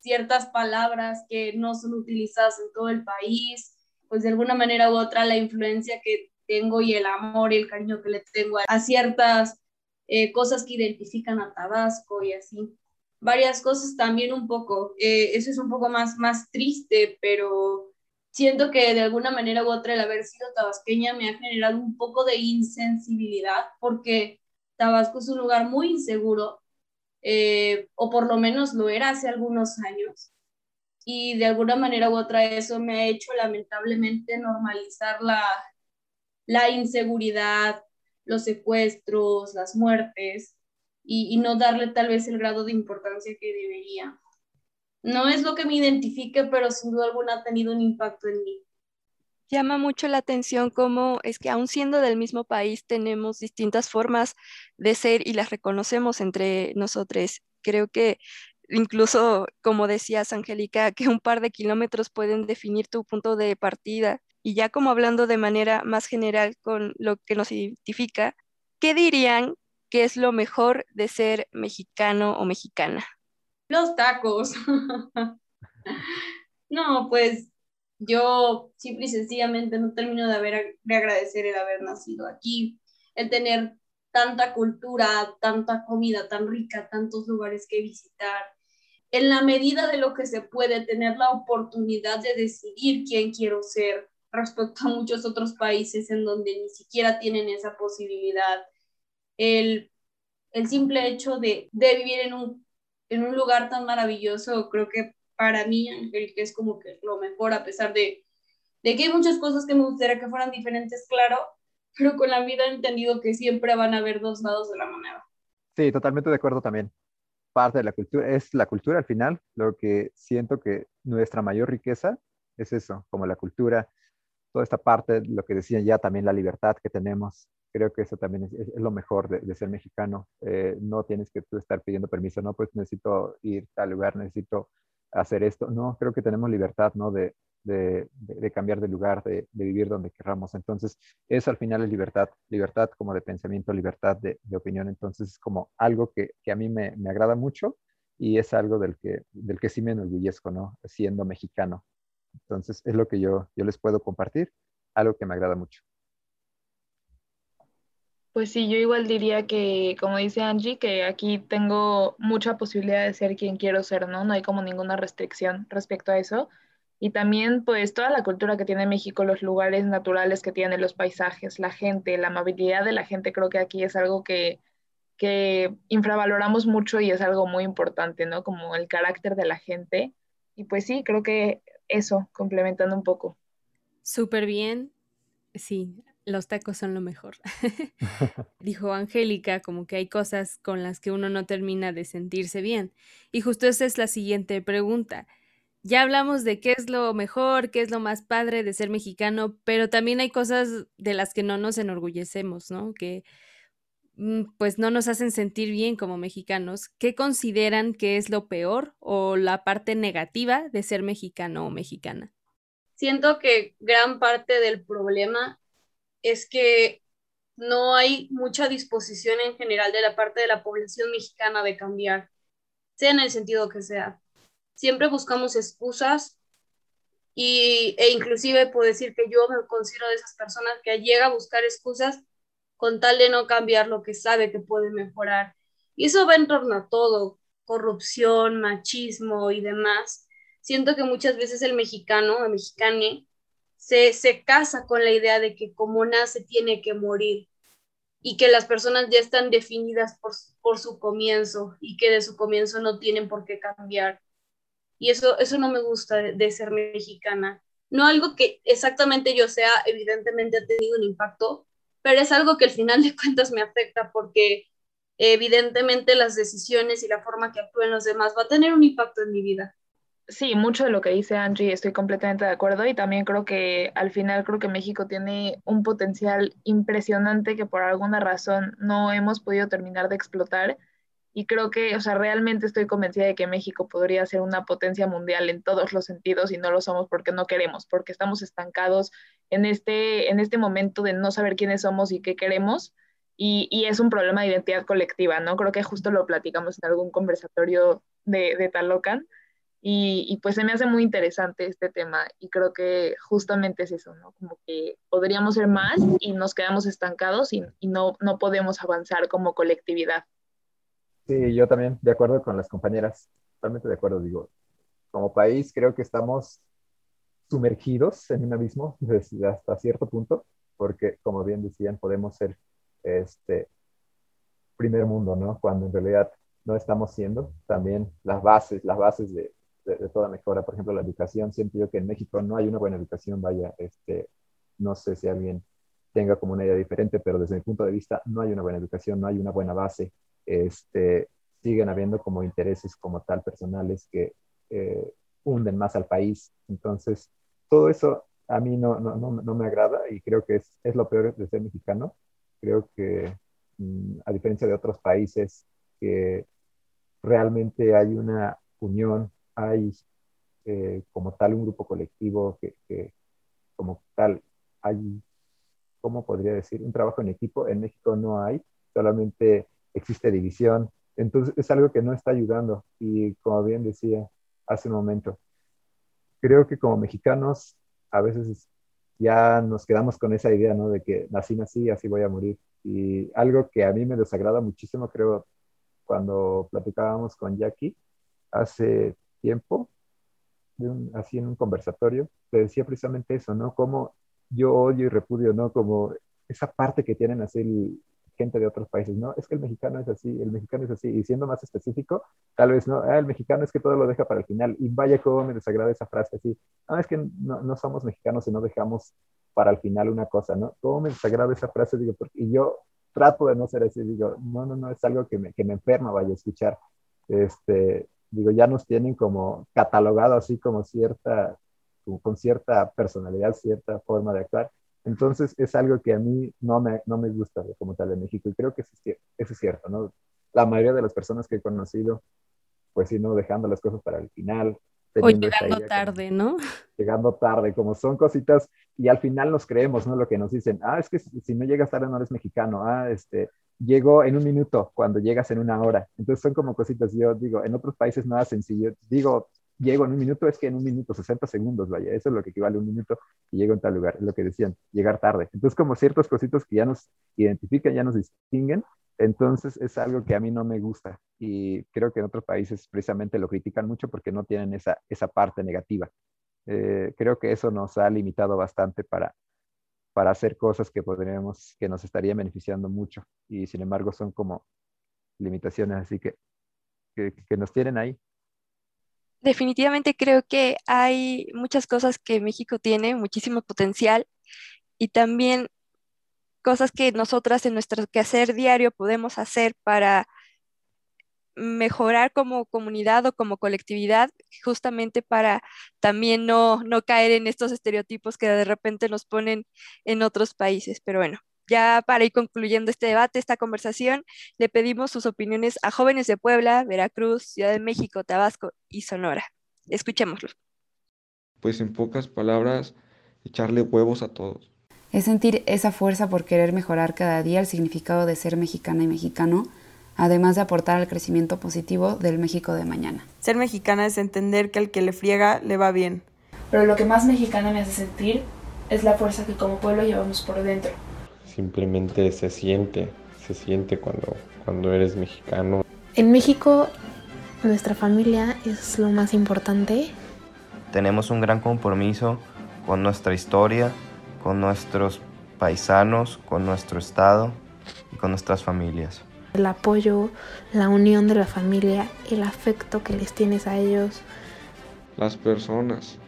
ciertas palabras que no son utilizadas en todo el país, pues de alguna manera u otra la influencia que tengo y el amor y el cariño que le tengo a ciertas eh, cosas que identifican a Tabasco y así. Varias cosas también un poco, eh, eso es un poco más, más triste, pero siento que de alguna manera u otra el haber sido tabasqueña me ha generado un poco de insensibilidad porque Tabasco es un lugar muy inseguro, eh, o por lo menos lo era hace algunos años y de alguna manera u otra eso me ha hecho lamentablemente normalizar la, la inseguridad, los secuestros, las muertes y, y, no darle tal vez el grado de importancia que debería. No es lo que me identifique, pero sin duda alguna ha tenido un impacto en mí. Llama mucho la atención cómo es que aún siendo del mismo país tenemos distintas formas de ser y las reconocemos entre nosotros. Creo que incluso, como decías, Angélica, que un par de kilómetros pueden definir tu punto de partida. Y ya como hablando de manera más general con lo que nos identifica, ¿qué dirían que es lo mejor de ser mexicano o mexicana? Los tacos. no, pues yo simple y sencillamente no termino de, haber, de agradecer el haber nacido aquí, el tener tanta cultura, tanta comida tan rica, tantos lugares que visitar, en la medida de lo que se puede, tener la oportunidad de decidir quién quiero ser respecto a muchos otros países en donde ni siquiera tienen esa posibilidad. El, el simple hecho de, de vivir en un, en un lugar tan maravilloso, creo que para mí, Ángel, que es como que lo mejor, a pesar de, de que hay muchas cosas que me gustaría que fueran diferentes, claro, pero con la vida he entendido que siempre van a haber dos lados de la moneda. Sí, totalmente de acuerdo también parte de la cultura, es la cultura al final, lo que siento que nuestra mayor riqueza es eso, como la cultura, toda esta parte, lo que decían ya también la libertad que tenemos, creo que eso también es, es lo mejor de, de ser mexicano, eh, no tienes que tú estar pidiendo permiso, no, pues necesito ir a tal lugar, necesito hacer esto, no, creo que tenemos libertad, ¿no? De, de, de, cambiar de lugar, de, vivir donde queramos. Entonces, eso al final es libertad, libertad como de pensamiento, libertad de, opinión. Entonces, es como algo que, que a mí me, me, agrada mucho y es algo del que, del que sí me enorgullezco, ¿no? Siendo mexicano. Entonces, es lo que yo, yo les puedo compartir, algo que me agrada mucho. Pues sí, yo igual diría que, como dice Angie, que aquí tengo mucha posibilidad de ser quien quiero ser, ¿no? No hay como ninguna restricción respecto a eso. Y también, pues, toda la cultura que tiene México, los lugares naturales que tiene, los paisajes, la gente, la amabilidad de la gente, creo que aquí es algo que, que infravaloramos mucho y es algo muy importante, ¿no? Como el carácter de la gente. Y pues sí, creo que eso, complementando un poco. Súper bien. Sí, los tacos son lo mejor. Dijo Angélica, como que hay cosas con las que uno no termina de sentirse bien. Y justo esa es la siguiente pregunta. Ya hablamos de qué es lo mejor, qué es lo más padre de ser mexicano, pero también hay cosas de las que no nos enorgullecemos, ¿no? Que mm, pues no nos hacen sentir bien como mexicanos. ¿Qué consideran que es lo peor o la parte negativa de ser mexicano o mexicana? Siento que gran parte del problema es que no hay mucha disposición en general de la parte de la población mexicana de cambiar, sea en el sentido que sea. Siempre buscamos excusas y, e inclusive puedo decir que yo me considero de esas personas que llega a buscar excusas con tal de no cambiar lo que sabe que puede mejorar. Y eso va en torno a todo, corrupción, machismo y demás. Siento que muchas veces el mexicano, el mexicane, se, casa con la idea de que como nace tiene que morir y que las personas ya están definidas por, su comienzo y que de su comienzo no tienen por qué cambiar. Y eso, eso no me gusta de, ser mexicana. No algo que exactamente yo sea, evidentemente ha tenido un impacto, pero es algo que al final de cuentas me afecta porque evidentemente las decisiones y la forma que actúen los demás va a tener un impacto en mi vida. Sí, mucho de lo que dice Angie estoy completamente de acuerdo y también creo que al final creo que México tiene un potencial impresionante que por alguna razón no hemos podido terminar de explotar y creo que, o sea, realmente estoy convencida de que México podría ser una potencia mundial en todos los sentidos y no lo somos porque no queremos, porque estamos estancados en este, en este momento de no saber quiénes somos y qué queremos y, y es un problema de identidad colectiva, ¿no? Creo que justo lo platicamos en algún conversatorio de, de Talocan y, pues se me hace muy interesante este tema y creo que justamente es eso, ¿no? Como que podríamos ser más y nos quedamos estancados y, no, no podemos avanzar como colectividad. Sí, yo también, de acuerdo con las compañeras, totalmente de acuerdo, digo, como país creo que estamos sumergidos en un abismo desde hasta cierto punto, porque como bien decían, podemos ser este primer mundo, ¿no? Cuando en realidad no estamos siendo también las bases, las bases de, de, toda mejora. Por ejemplo, la educación, siento yo que en México no hay una buena educación, vaya, este, no sé si alguien tenga como una idea diferente, pero desde mi punto de vista no hay una buena educación, no hay una buena base. Este, siguen habiendo como intereses como tal personales que eh, hunden más al país. Entonces, todo eso a mí no, no, no, no me agrada y creo que es, es, lo peor de ser mexicano. Creo que mm, a diferencia de otros países que realmente hay una unión hay eh, como tal un grupo colectivo que, como tal hay, ¿cómo podría decir? Un trabajo en equipo. En México no hay, solamente existe división. Entonces es algo que no está ayudando. Y como bien decía hace un momento, creo que como mexicanos a veces ya nos quedamos con esa idea, ¿no? De que nací, nací, así voy a morir. Y algo que a mí me desagrada muchísimo, creo, cuando platicábamos con Jackie hace tiempo, así en un conversatorio, le decía precisamente eso, ¿no? Como yo odio y repudio, ¿no? Como esa parte que tienen así gente de otros países, ¿no? Es que el mexicano es así, el mexicano es así, y siendo más específico, tal vez, ¿no? Ah, el mexicano es que todo lo deja para el final, y vaya cómo me desagrada esa frase así, no, es que no, somos mexicanos y no dejamos para el final una cosa, ¿no? ¿Cómo me desagrada esa frase? Porque, y yo trato de no ser así, digo, no, no, no, es algo que me, que me enferma, vaya a escuchar, este, digo, ya nos tienen como catalogado así como cierta, con cierta personalidad, cierta forma de actuar. Entonces es algo que a mí no me, no me gusta como tal de México y creo que eso es, cierto, ¿no? La mayoría de las personas que he conocido, pues sí, no dejando las cosas para el final. O llegando tarde, ¿no? Llegando tarde, como son cositas y al final nos creemos, ¿no? Lo que nos dicen, ah, es que si no llegas tarde no eres mexicano, ah, este, llego en un minuto cuando llegas en una hora. Entonces son como cositas, yo digo, en otros países nada sencillo. Digo, llego en un minuto, es que en un minuto, 60 segundos, vaya, eso es lo que equivale a un minuto y llego en tal lugar, es lo que decían, llegar tarde. Entonces, como ciertos cositos que ya nos identifican, ya nos distinguen, entonces es algo que a mí no me gusta y creo que en otros países precisamente lo critican mucho porque no tienen esa, esa parte negativa. Eh, creo que eso nos ha limitado bastante para, para hacer cosas que podríamos, que nos estarían beneficiando mucho y sin embargo son como limitaciones así que, que, que nos tienen ahí. Definitivamente creo que hay muchas cosas que México tiene, muchísimo potencial y también cosas que nosotras en nuestro quehacer diario podemos hacer para mejorar como comunidad o como colectividad, justamente para también no, no caer en estos estereotipos que de repente nos ponen en otros países. Pero bueno, ya para ir concluyendo este debate, esta conversación, le pedimos sus opiniones a jóvenes de Puebla, Veracruz, Ciudad de México, Tabasco y Sonora. Escuchémoslos. Pues en pocas palabras, echarle huevos a todos. Es sentir esa fuerza por querer mejorar cada día el significado de ser mexicana y mexicano, además de aportar al crecimiento positivo del México de mañana. Ser mexicana es entender que al que le friega le va bien. Pero lo que más mexicana me hace sentir es la fuerza que como pueblo llevamos por dentro. Simplemente se siente, se siente cuando, cuando eres mexicano. En México nuestra familia es lo más importante. Tenemos un gran compromiso con nuestra historia, con nuestros paisanos, con nuestro estado y con nuestras familias. El apoyo, la unión de la familia, el afecto que les tienes a ellos. Las personas,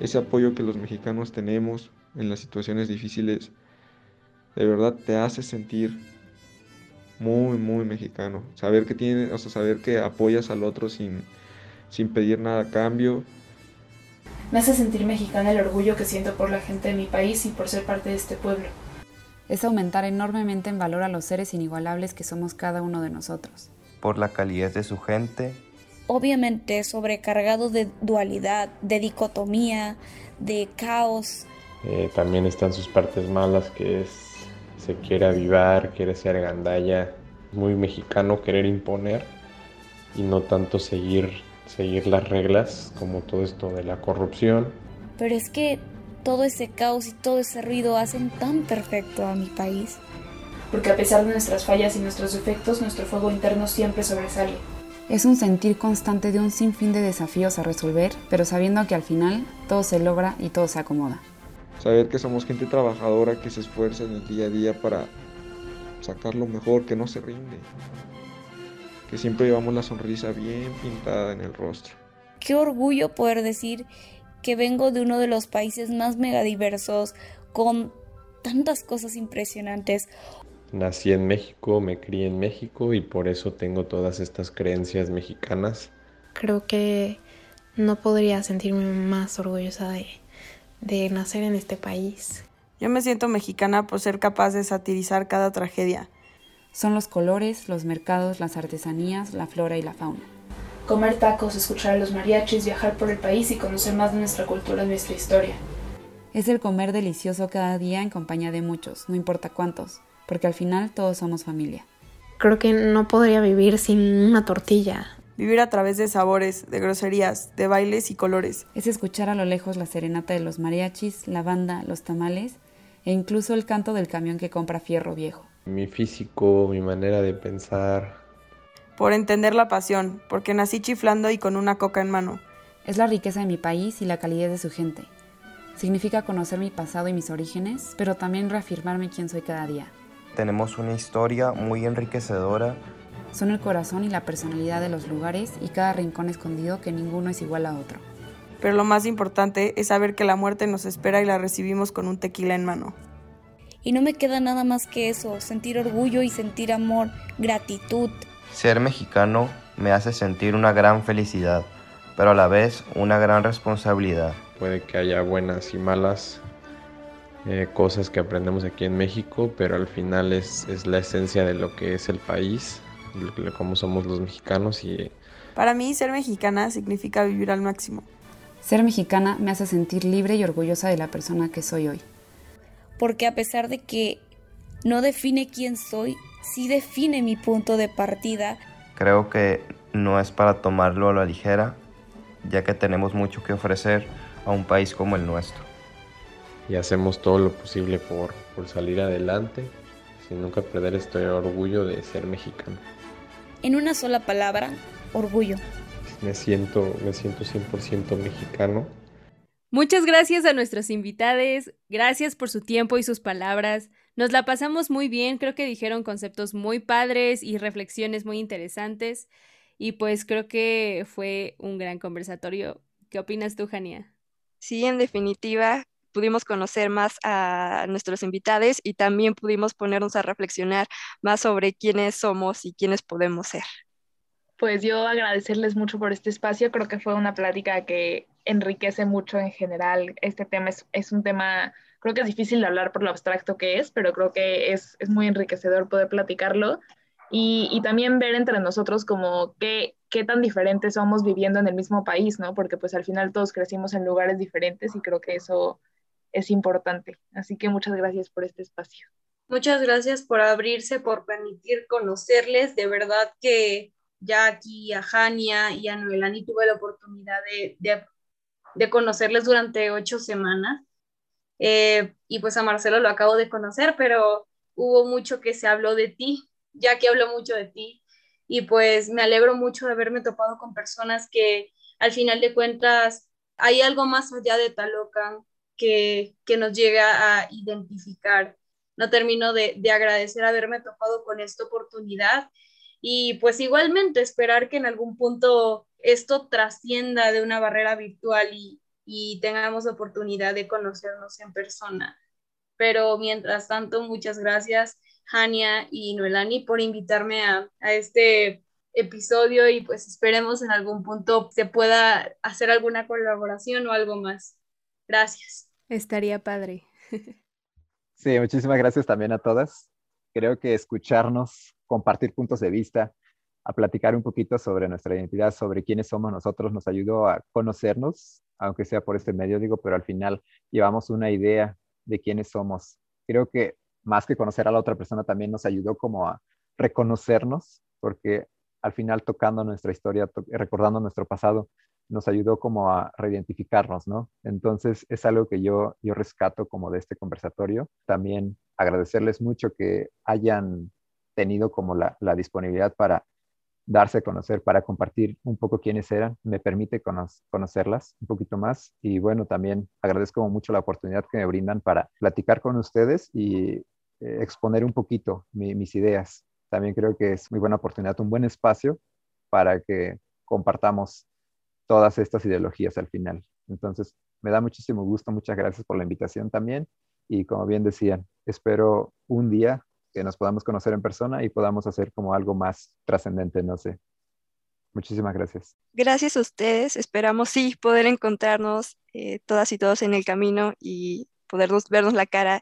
ese apoyo que los mexicanos tenemos en las situaciones difíciles, de verdad te hace sentir muy, muy mexicano. Saber que tienes, o sea, saber que apoyas al otro sin, sin pedir nada a cambio, me hace sentir mexicana el orgullo que siento por la gente de mi país y por ser parte de este pueblo. Es aumentar enormemente en valor a los seres inigualables que somos cada uno de nosotros. Por la calidez de su gente. Obviamente sobrecargado de dualidad, de dicotomía, de caos. Eh, también están sus partes malas, que es se quiere avivar, quiere ser gandalla, muy mexicano querer imponer y no tanto seguir seguir las reglas, como todo esto de la corrupción. Pero es que todo ese caos y todo ese ruido hacen tan perfecto a mi país. Porque a pesar de nuestras fallas y nuestros defectos, nuestro fuego interno siempre sobresale. Es un sentir constante de un sinfín de desafíos a resolver, pero sabiendo que al final todo se logra y todo se acomoda. Saber que somos gente trabajadora que se esfuerza en el día a día para sacar lo mejor, que no se rinde que siempre llevamos la sonrisa bien pintada en el rostro. Qué orgullo poder decir que vengo de uno de los países más megadiversos, con tantas cosas impresionantes. Nací en México, me crié en México y por eso tengo todas estas creencias mexicanas. Creo que no podría sentirme más orgullosa de, de nacer en este país. Yo me siento mexicana por ser capaz de satirizar cada tragedia son los colores, los mercados, las artesanías, la flora y la fauna. Comer tacos, escuchar a los mariachis, viajar por el país y conocer más de nuestra cultura y nuestra historia. Es el comer delicioso cada día en compañía de muchos, no importa cuántos, porque al final todos somos familia. Creo que no podría vivir sin una tortilla. Vivir a través de sabores, de groserías, de bailes y colores. Es escuchar a lo lejos la serenata de los mariachis, la banda, los tamales e incluso el canto del camión que compra fierro viejo mi físico, mi manera de pensar. Por entender la pasión, porque nací chiflando y con una coca en mano. Es la riqueza de mi país y la calidez de su gente. Significa conocer mi pasado y mis orígenes, pero también reafirmarme quién soy cada día. Tenemos una historia muy enriquecedora. Son el corazón y la personalidad de los lugares y cada rincón escondido que ninguno es igual a otro. Pero lo más importante es saber que la muerte nos espera y la recibimos con un tequila en mano. Y no me queda nada más que eso, sentir orgullo y sentir amor, gratitud. Ser mexicano me hace sentir una gran felicidad, pero a la vez una gran responsabilidad. Puede que haya buenas y malas eh, cosas que aprendemos aquí en México, pero al final es, es la esencia de lo que es el país, cómo somos los mexicanos y... Para mí ser mexicana significa vivir al máximo. Ser mexicana me hace sentir libre y orgullosa de la persona que soy hoy porque a pesar de que no define quién soy, sí define mi punto de partida. Creo que no es para tomarlo a la ligera, ya que tenemos mucho que ofrecer a un país como el nuestro. Y hacemos todo lo posible por, por salir adelante, sin nunca perder este orgullo de ser mexicano. En una sola palabra, orgullo. Me siento, me siento 100% mexicano. Muchas gracias a nuestros invitados, gracias por su tiempo y sus palabras. Nos la pasamos muy bien, creo que dijeron conceptos muy padres y reflexiones muy interesantes. Y pues creo que fue un gran conversatorio. ¿Qué opinas tú, Jania? Sí, en definitiva, pudimos conocer más a nuestros invitados y también pudimos ponernos a reflexionar más sobre quiénes somos y quiénes podemos ser. Pues yo agradecerles mucho por este espacio, creo que fue una plática que enriquece mucho en general. Este tema es, es un tema, creo que es difícil de hablar por lo abstracto que es, pero creo que es, es muy enriquecedor poder platicarlo y, y, también ver entre nosotros como qué, qué tan diferentes somos viviendo en el mismo país, ¿no? Porque pues al final todos crecimos en lugares diferentes y creo que eso es importante. Así que muchas gracias por este espacio. Muchas gracias por abrirse, por permitir conocerles. De verdad que ya aquí a Jania y a Noelani tuve la oportunidad de, de, de conocerles durante ocho semanas. Eh, y pues a Marcelo lo acabo de conocer, pero hubo mucho que se habló de ti, ya que habló mucho de ti. Y pues me alegro mucho de haberme topado con personas que al final de cuentas hay algo más allá de Talocan que, que nos llega a identificar. No termino de, de agradecer haberme topado con esta oportunidad y pues igualmente esperar que en algún punto esto trascienda de una barrera virtual y, y tengamos oportunidad de conocernos en persona. Pero mientras tanto, muchas gracias, Hania y Noelani, por invitarme a, a este episodio y pues esperemos en algún punto se pueda hacer alguna colaboración o algo más. Gracias. Estaría padre. Sí, muchísimas gracias también a todas. Creo que escucharnos compartir puntos de vista, a platicar un poquito sobre nuestra identidad, sobre quiénes somos nosotros, nos ayudó a conocernos, aunque sea por este medio, digo, pero al final llevamos una idea de quiénes somos. Creo que más que conocer a la otra persona también nos ayudó como a reconocernos, porque al final tocando nuestra historia, recordando nuestro pasado, nos ayudó como a reidentificarnos, ¿no? Entonces es algo que yo, yo rescato como de este conversatorio. También agradecerles mucho que hayan tenido como la, la, disponibilidad para darse a conocer, para compartir un poco quiénes eran, me permite conocerlas un poquito más y bueno, también agradezco mucho la oportunidad que me brindan para platicar con ustedes y eh, exponer un poquito mi, mis ideas. También creo que es muy buena oportunidad, un buen espacio para que compartamos todas estas ideologías al final. Entonces, me da muchísimo gusto, muchas gracias por la invitación también y como bien decían, espero un día que nos podamos conocer en persona y podamos hacer como algo más trascendente, no sé. Muchísimas gracias. Gracias a ustedes. Esperamos sí poder encontrarnos eh, todas y todos en el camino y podernos vernos la cara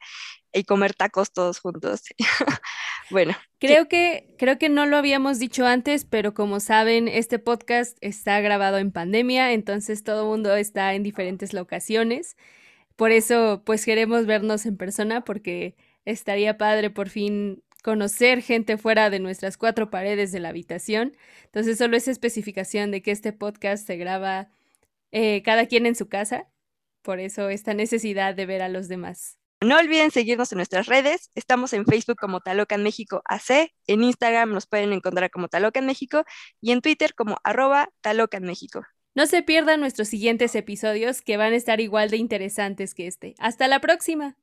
y comer tacos todos juntos. bueno. Creo que, creo que no lo habíamos dicho antes, pero como saben, este podcast está grabado en pandemia, entonces todo el mundo está en diferentes locaciones. Por eso, pues queremos vernos en persona porque estaría padre por fin conocer gente fuera de nuestras cuatro paredes de la habitación. Entonces, solo esa especificación de que este podcast se graba eh, cada quien en su casa. Por eso esta necesidad de ver a los demás. No olviden seguirnos en nuestras redes. Estamos en Facebook como Talocan México AC, en Instagram nos pueden encontrar como Talocan México y en Twitter como arroba Talocan México. No se pierdan nuestros siguientes episodios que van a estar igual de interesantes que este. Hasta la próxima.